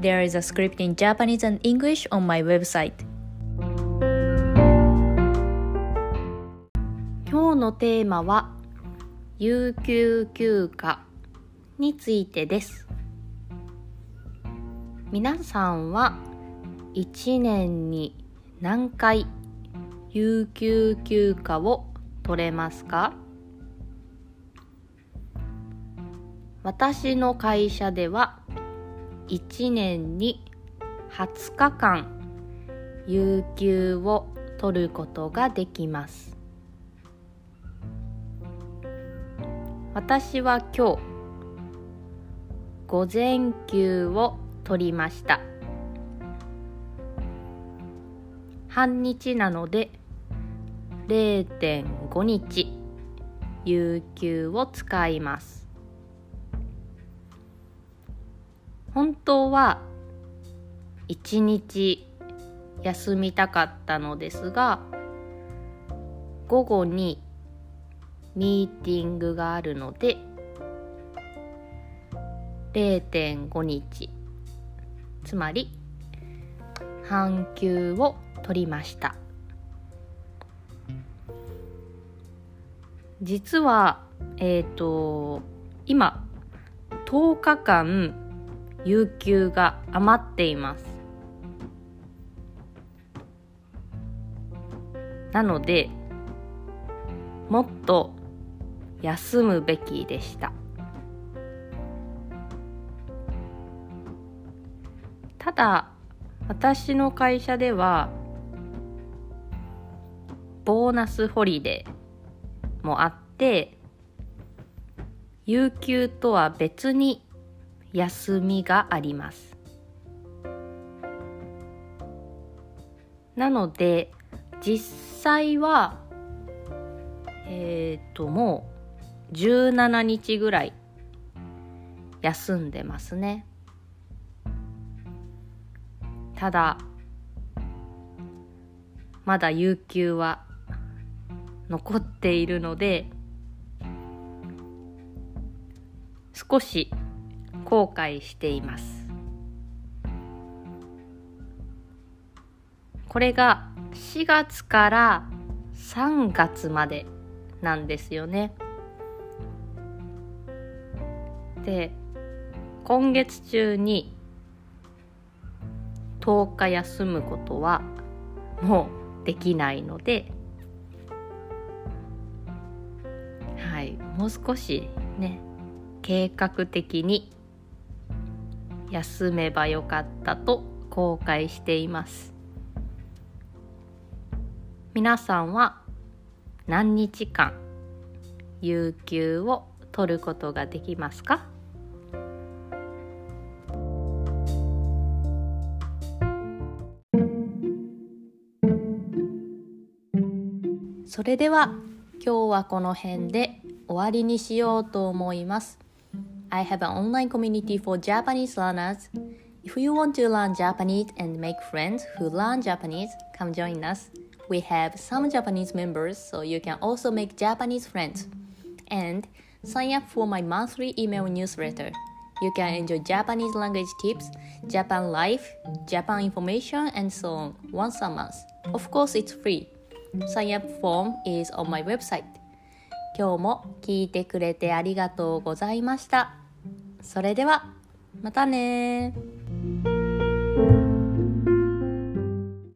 There is a script in Japanese and English on my website. 今日のテーマは有給休暇についてです。皆さんは1年に何回有給休暇を取れますか私の会社では1年に20日間有給を取ることができます。私は今日午前休を取りました。半日なので0.5日有給を使います。本当は一日休みたかったのですが午後にミーティングがあるので0.5日つまり半休を取りました。実はえっ、ー、と今10日間有給が余っています。なのでもっと休むべきでした。ただ私の会社ではボーナスホリデーもあって有給とは別に休みがあります。なので実際はえっ、ー、ともう17日ぐらい休んでますね。ただまだ有給は残っているので少し後悔しています。これが4月から3月までなんですよね。で今月中に10日休むことはもうできないのではいもう少しね計画的に休めばよかったと後悔しています皆さんは何日間有給を取ることができますか？それでは今日はこの辺で終わりにしようと思います。I have an online community for Japanese learners. If you want to learn Japanese and make friends who learn Japanese, come join us. We have some Japanese members, so you can also make Japanese friends. And sign up for my monthly email newsletter. You can enjoy Japanese language tips, Japan life, Japan information, and so on once a month. Of course, it's free. Sign up form is on my website. 今日も聞いてくれてありがとうございました。 それではまたね